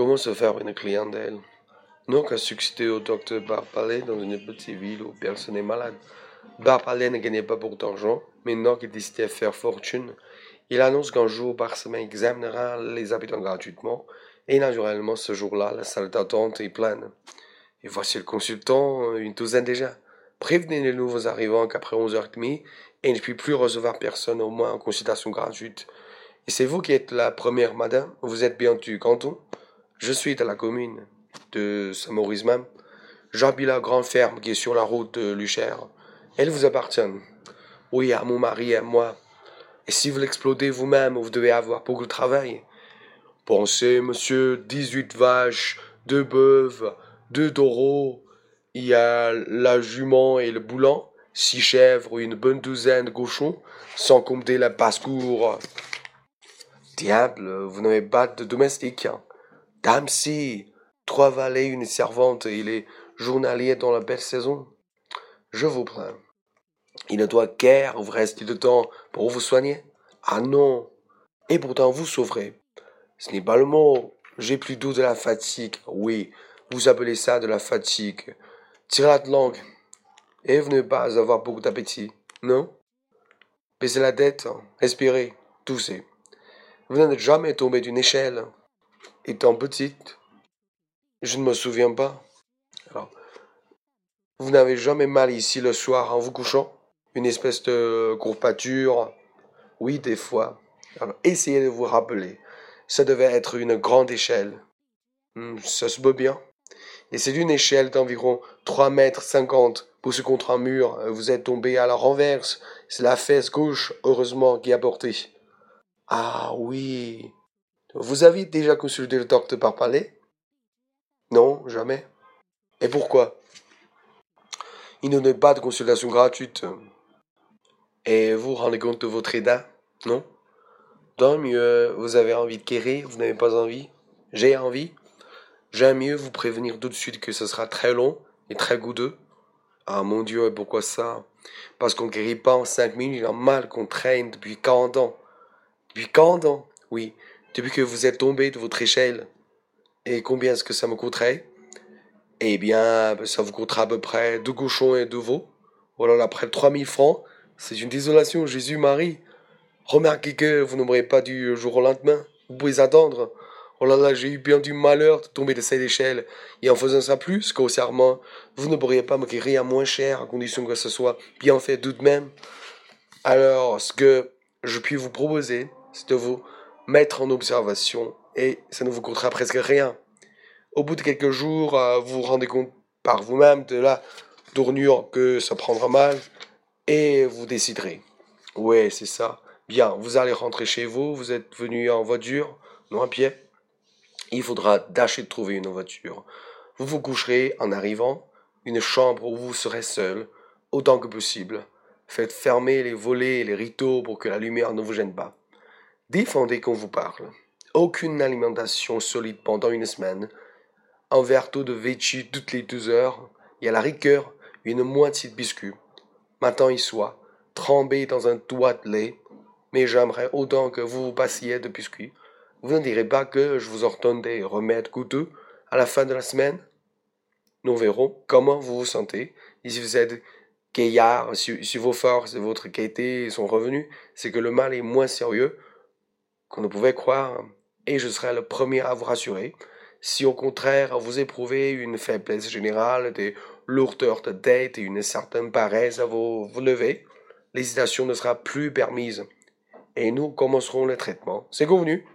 Comment se faire une clientèle Non qu'à succéder au docteur Barpalet dans une petite ville où personne n'est malade. Barpalet ne gagnait pas beaucoup d'argent, mais non qu'il décidait de faire fortune. Il annonce qu'un jour par semaine examinera les habitants gratuitement, et naturellement ce jour-là, la salle d'attente est pleine. Et voici le consultant, une douzaine déjà. Prévenez les nouveaux arrivants qu'après 11h30, et ne puis plus recevoir personne au moins en consultation gratuite. Et c'est vous qui êtes la première, madame? Vous êtes bien du canton? Je suis de la commune, de Saint-Maurice même. J'habite la grande ferme qui est sur la route de Luchère. Elle vous appartient Oui, à mon mari et à moi. Et si vous l'explodez vous-même, vous devez avoir beaucoup de travail. Pensez, monsieur, 18 vaches, deux bœufs, deux taureaux. Il y a la jument et le boulan, six chèvres, une bonne douzaine de cochons, sans compter la basse-cour. Diable, vous n'avez pas de domestique. Si, trois valets, une servante, et les journaliers dans la belle saison. Je vous plains. Il ne doit guère vous rester de temps pour vous soigner. Ah non. Et pourtant vous sauverez. Ce n'est pas le mot. J'ai plutôt de la fatigue. Oui, vous appelez ça de la fatigue. Tirez la langue. Et vous n'avez pas avoir beaucoup d'appétit. Non? Baissez la tête, respirez, toussez. Vous n'êtes jamais tombé d'une échelle, étant petite. Je ne me souviens pas. Alors, vous n'avez jamais mal ici le soir en vous couchant? Une espèce de courbature? Oui, des fois. Alors, essayez de vous rappeler. Ça devait être une grande échelle. Hmm, ça se peut bien. Et c'est d'une échelle d'environ 3 mètres 50 poussée contre un mur. Vous êtes tombé à la renverse. C'est la fesse gauche, heureusement, qui a porté. Ah oui. Vous avez déjà consulté le docteur par palais? Non, jamais. Et pourquoi? Il ne donne pas de consultation gratuite. Et vous rendez compte de votre état? Non? Tant mieux, vous avez envie de guérir, vous n'avez pas envie? J'ai envie J'aime mieux vous prévenir tout de suite que ce sera très long et très goûteux. Ah mon Dieu, et pourquoi ça? Parce qu'on ne guérit pas en cinq minutes un mal qu'on traîne depuis 40 ans. Depuis 40 ans Oui, depuis que vous êtes tombé de votre échelle. Et combien est-ce que ça me coûterait? Eh bien, ça vous coûtera à peu près deux cochons et deux veaux. Voilà, après 3000 francs. C'est une désolation, Jésus-Marie. Remarquez que vous n'aurez pas du jour au lendemain. Vous pouvez attendre. Oh là là, j'ai eu bien du malheur de tomber de cette échelle. Et en faisant ça plus serment, vous ne pourriez pas me guérir à moins cher, à condition que ce soit bien fait tout de même. Alors, ce que je puis vous proposer, c'est de vous mettre en observation et ça ne vous coûtera presque rien. Au bout de quelques jours, euh, vous vous rendez compte par vous-même de la tournure que ça prendra mal et vous déciderez. Ouais, c'est ça. Bien, vous allez rentrer chez vous, vous êtes venu en voiture, non à pied il faudra tâcher de trouver une voiture. Vous vous coucherez en arrivant, une chambre où vous serez seul, autant que possible. Faites fermer les volets et les rideaux pour que la lumière ne vous gêne pas. Défendez qu'on vous parle. Aucune alimentation solide pendant une semaine. Un verre d'eau de Vichy toutes les deux heures. Et à la rigueur, une moitié de biscuit. Maintenant, il soit, trempé dans un doigt de lait. Mais j'aimerais autant que vous vous passiez de biscuits vous ne direz pas que je vous ordonne des remèdes coûteux à la fin de la semaine Nous verrons comment vous vous sentez. Et si vous êtes gaillard, si, vos forces et votre qualité sont revenus, c'est que le mal est moins sérieux qu'on ne pouvait croire. Et je serai le premier à vous rassurer. Si au contraire vous éprouvez une faiblesse générale, des lourdeurs de tête et une certaine paresse à vous, vous lever, l'hésitation ne sera plus permise. Et nous commencerons le traitement. C'est convenu?